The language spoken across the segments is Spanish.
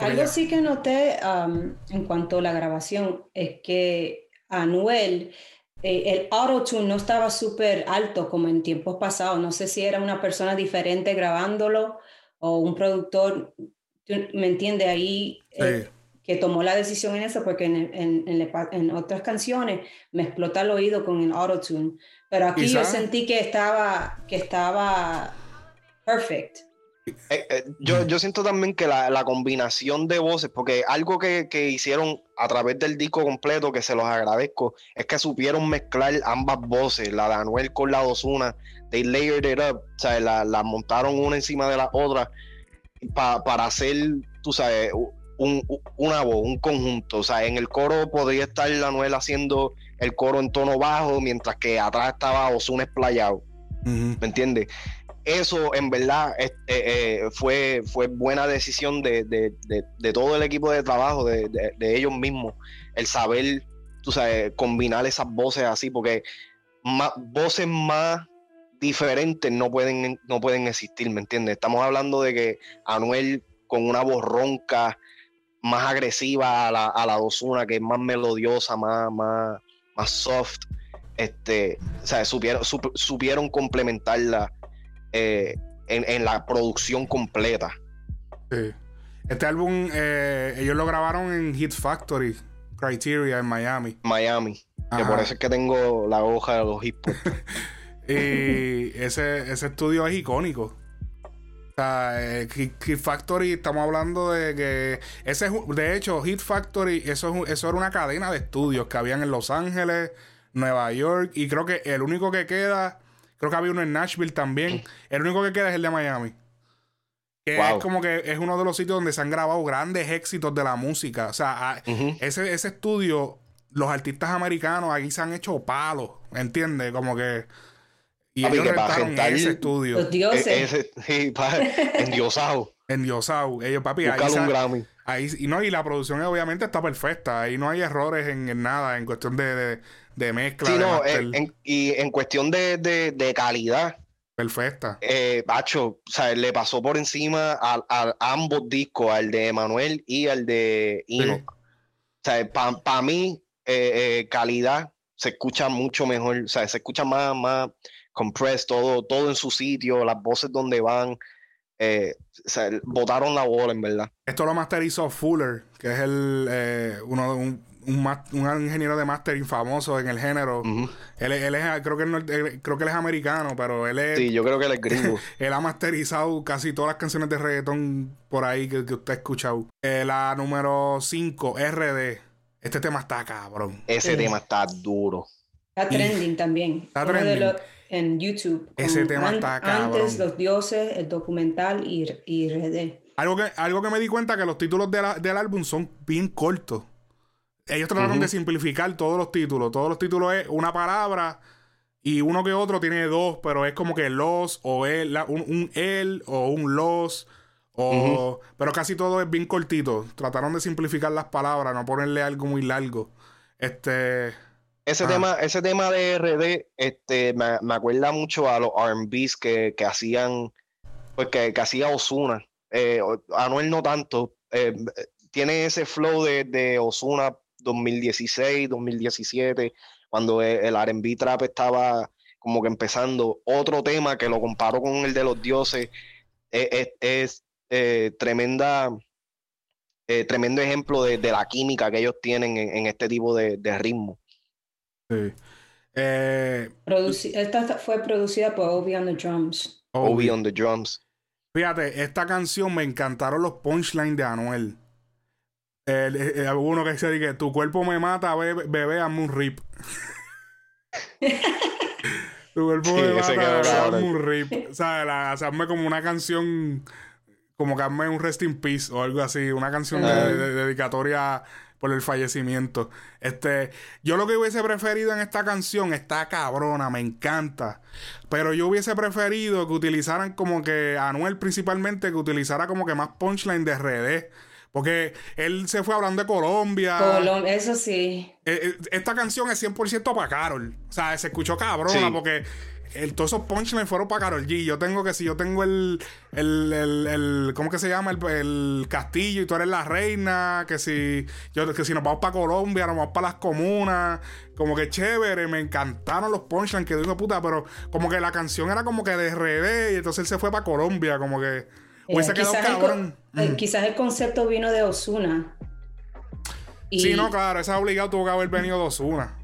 Algo sí que noté um, en cuanto a la grabación es que Anuel, eh, el auto-tune no estaba súper alto como en tiempos pasados. No sé si era una persona diferente grabándolo o un productor, ¿me entiende? Ahí eh, que tomó la decisión en eso, porque en, en, en, otras canciones me explota el oído con el auto-tune. Pero aquí yo sentí que estaba, que estaba perfect. Eh, eh, yo, yo, siento también que la, la, combinación de voces, porque algo que, que, hicieron a través del disco completo, que se los agradezco, es que supieron mezclar ambas voces, la de Anuel con la de Ozuna, they layered it up, o sea, la, la montaron una encima de la otra para hacer, tú sabes, un, una voz, un conjunto. O sea, en el coro podría estar Anuel haciendo el coro en tono bajo, mientras que atrás estaba Ozuna explayado. ¿Me entiendes? Eso en verdad eh, eh, fue, fue buena decisión de, todo el equipo de trabajo, de, ellos mismos, el saber, tú sabes, combinar esas voces así, porque más, voces más diferentes no pueden, no pueden existir, ¿me entiendes? Estamos hablando de que Anuel con una voz ronca, más agresiva a la, a la Dosuna, que es más melodiosa, más, más, más soft, este, o sea, supieron, supieron complementarla eh, en, la producción completa. Este álbum, eh, ellos lo grabaron en Hit Factory, Criteria, en Miami. Miami. Que por eso es que tengo la hoja de los hip y ese, ese estudio es icónico. O sea, eh, Hit, Factory, estamos hablando de que. Ese de hecho, Hit Factory, eso, eso era una cadena de estudios que habían en Los Ángeles, Nueva York, y creo que el único que queda Creo que había uno en Nashville también. El único que queda es el de Miami. Que es como que es uno de los sitios donde se han grabado grandes éxitos de la música. O sea, ese, ese estudio, los artistas americanos ahí se han hecho palos. ¿Entiendes? Como que. Y ellos que rentaron ese estudio. Los dioses. E, ese, sí, endiosado. endiosado. Ellos, papi, ahí, un Grammy. Ahí. y no, y la producción obviamente está perfecta. Ahí no hay errores en, nada en cuestión de de mezcla. Sí, no, eh, y en cuestión de, calidad. Perfecta. Eh, Bacho, o sea, le pasó por encima a, ambos discos, al de Emanuel y al de Ino. O sea, para mí, eh, calidad se escucha mucho mejor, o sea, se escucha más, más compressed, todo, todo en su sitio, las voces donde van. Eh, o sea, botaron la bola, en verdad. Esto lo masterizó Fuller, que es el uno de un, un, ingeniero de mastering famoso en el género. él, es, creo que, él, creo que él es americano, pero él es. Sí, yo creo que él es gringo. él ha masterizado casi todas las canciones de reggaetón por ahí que, usted ha escuchado. Eh, la número 5, RD. Este tema está cabrón. Ese tema está duro. Está trending también. Está trending. En YouTube. Ese tema está cabrón. Antes, Los Dioses, el documental y, y RD. Algo que, algo que me di cuenta que los títulos del álbum son bien cortos. Ellos trataron de simplificar todos los títulos. Todos los títulos es una palabra y uno que otro tiene dos, pero es como que los o el, un, un el o un los. O, Pero casi todo es bien cortito. Trataron de simplificar las palabras, no ponerle algo muy largo. Este. Ese, tema, ese tema de RD este, me, me acuerda mucho a los RBs que, que hacían, pues que, que hacía Osuna. Eh, Anuel no tanto. Eh, tiene ese flow de, de Osuna 2016, 2017, cuando e, el RB Trap estaba como que empezando. Otro tema que lo comparo con el de los dioses e, e, es, eh, tremenda, eh, tremendo ejemplo de, la química que ellos tienen en, este tipo de, ritmo. Eh, esta fue producida por Obi on the Drums. Obi on the Drums. Fíjate, esta canción me encantaron los punchlines de Anuel. El, alguno que dice que tu cuerpo me mata, bebé, bebé hazme un rip. tu cuerpo me mata, bebé, hazme un rip. O sea, hazme como una canción, como que hazme un rest in peace o algo así, una canción de, dedicatoria por el fallecimiento. Este, yo lo que hubiese preferido en esta canción está cabrona, me encanta. Pero yo hubiese preferido que utilizaran como que Anuel principalmente que utilizara como que más punchline de RD porque él se fue hablando de Colombia. eso sí. Eh, eh, esta canción es 100% para Carol. O sea, se escuchó cabrona porque el, todos esos punchlines fueron para Carol G. Yo tengo que si yo tengo el, el, el, el ¿cómo que se llama? El, castillo y tú eres la reina, que si, yo, que si nos vamos para Colombia, nos vamos para las comunas, como que chévere, me encantaron los punchlines que digo puta, pero como que la canción era como que de revés y entonces él se fue para Colombia, como que hubiese quedado cabrón. El, quizás el concepto vino de Osuna. Sí, no, claro, esa obligado tuvo que haber venido de Osuna.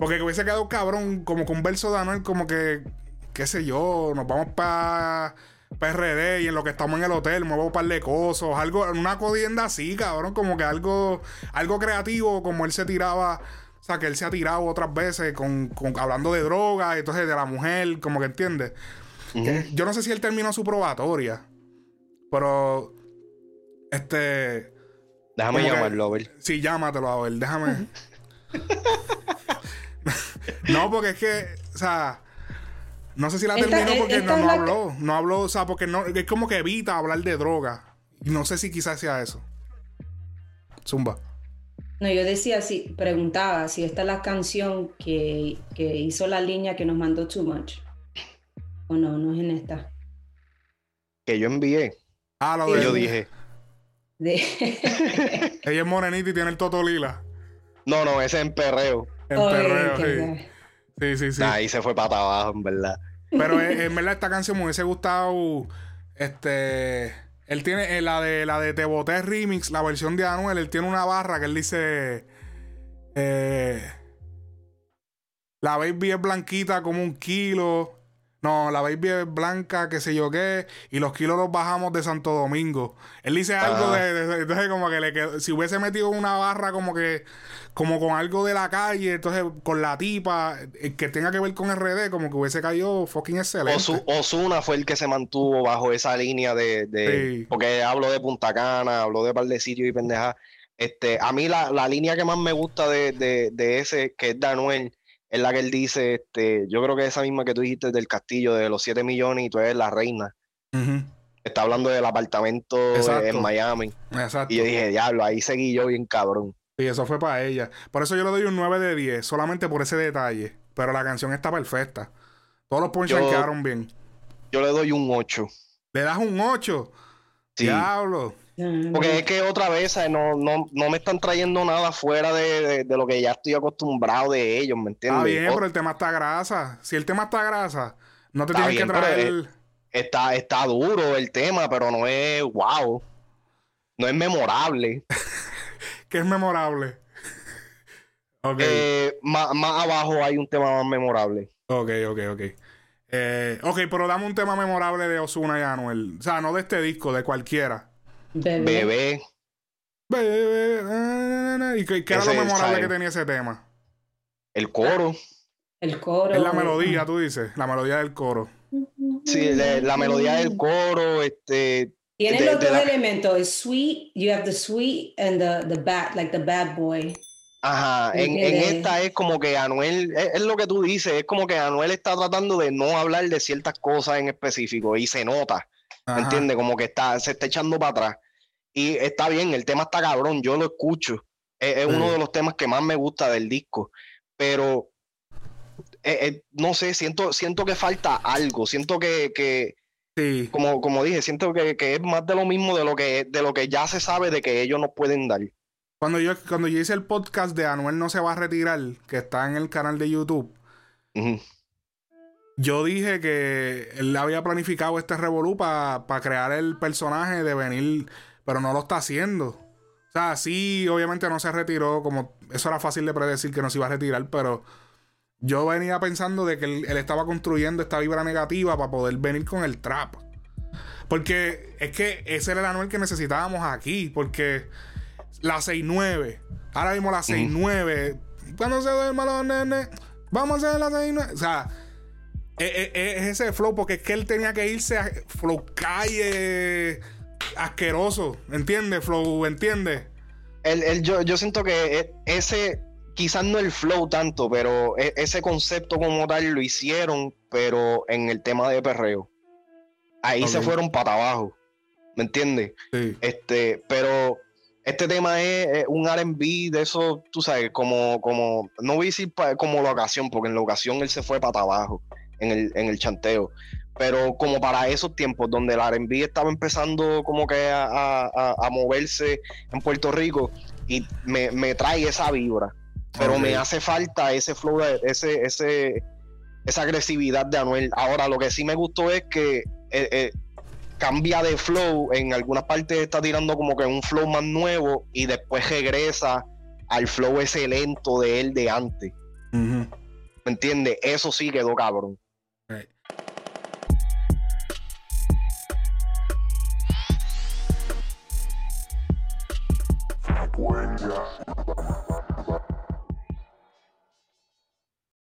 Porque hubiese quedado cabrón, como con un verso de Anuel, como que, qué sé yo, nos vamos para PRD y en lo que estamos en el hotel, muevo un par de cosas, algo, una codienda así, cabrón, como que algo, algo creativo, como él se tiraba, o sea, que él se ha tirado otras veces con, con hablando de drogas, entonces de la mujer, como que entiende. Yo no sé si él terminó su probatoria, pero este. Déjame llamarlo, a ver. Sí, llámatelo, a ver, déjame. no, porque es que, o sea, no sé si la terminó porque no, no habló. No habló, o sea, porque no, es como que evita hablar de droga. No sé si quizás sea eso. Zumba. No, yo decía, si preguntaba si esta es la canción que, que hizo la línea que nos mandó Too Much. O no, no es en esta. Que yo envié. Ah, lo que yo dije. Ella es morenita y tiene el toto lila. No, no, ese es en perreo. En perreo, sí. Sí, sí, sí. Ahí se fue para abajo, en verdad. Pero en verdad esta canción me hubiese gustado. Este. Él tiene eh, la de la de Te Boté Remix, la versión de Anuel. Él tiene una barra que él dice. Eh, la baby es blanquita como un kilo. No, la baby es blanca, qué sé yo qué, y los kilos los bajamos de Santo Domingo. Él dice algo de, entonces como que le quedó, si hubiese metido una barra como que, como con algo de la calle, entonces con la tipa, eh, que tenga que ver con RD, como que hubiese caído fucking excelente. Osuna fue el que se mantuvo bajo esa línea de, porque hablo de Punta Cana, hablo de par de sitios y pendejas. Este, a mí la, la línea que más me gusta de, de ese, que es Danuel, es la que él dice, este, yo creo que esa misma que tú dijiste del castillo de los 7 millones y tú eres la reina. Está hablando del apartamento en Miami. Exacto. Y yo dije, diablo, ahí seguí yo bien cabrón. Y eso fue para ella. Por eso yo le doy un 9 de 10, solamente por ese detalle. Pero la canción está perfecta. Todos los punchlines quedaron bien. Yo le doy un 8. ¿Le das un 8? Diablo. Porque es que otra vez no, no, no me están trayendo nada fuera de, lo que ya estoy acostumbrado de ellos, ¿me entiendes? Está bien, pero el tema está grasa. Si el tema está grasa, no te tienes que traer. Está, está duro el tema, pero no es wow. No es memorable. ¿Qué es memorable? okay. Eh, más, abajo hay un tema más memorable. Ok, ok, ok. Eh, ok, pero dame un tema memorable de Osuna y Anuel. O sea, no de este disco, de cualquiera. Bebé. Bebé. ¿Y qué, era lo memorable que tenía ese tema? El coro. El coro. Es la melodía, tú dices. La melodía del coro. Sí, la, melodía del coro, este. Tiene los dos elementos, el sweet, you have the sweet and the, the bad, like the bad boy. Ajá, en, esta es como que Anuel, es, es, lo que tú dices, es como que Anuel está tratando de no hablar de ciertas cosas en específico y se nota. ¿Me entiendes? Como que está, se está echando para atrás. Y está bien, el tema está cabrón, yo lo escucho. Es, uno de los temas que más me gusta del disco. Pero eh, eh, no sé, siento, siento que falta algo. Siento que, que como, como dije, siento que, es más de lo mismo de lo que, de lo que ya se sabe de que ellos no pueden dar. Cuando yo, cuando yo hice el podcast de Anuel no se va a retirar, que está en el canal de YouTube, yo dije que él había planificado este revolú para crear el personaje de venir, pero no lo está haciendo. O sea, sí, obviamente no se retiró, como eso era fácil de predecir que no se iba a retirar, pero yo venía pensando de que él, estaba construyendo esta vibra negativa para poder venir con el trap. Porque es que ese era el Anuel que necesitábamos aquí, porque la 6-9, ahora mismo la 6-9, cuando se duerma los nenes, vamos a hacer la 6-9. O sea, es, ese flow, porque es que él tenía que irse a flow calle asqueroso, ¿entiendes? Flow, ¿entiendes? El, yo, yo siento que e, ese, quizás no el flow tanto, pero e, ese concepto como tal lo hicieron, pero en el tema de perreo. Ahí se fueron para abajo, ¿me entiendes? Sí. Este, pero este tema es, un RB de eso, tú sabes, como, como, no voy a decir como la ocasión, porque en la ocasión él se fue para abajo en el, en el chanteo. Pero como para esos tiempos donde el RB estaba empezando como que a, moverse en Puerto Rico y me, trae esa vibra. Pero me hace falta ese flow, ese, ese, esa agresividad de Anuel. Ahora, lo que sí me gustó es que eh, eh, cambia de flow. En algunas partes está tirando como que un flow más nuevo y después regresa al flow ese lento de él de antes. ¿Me entiendes? Eso sí quedó cabrón. cuelga.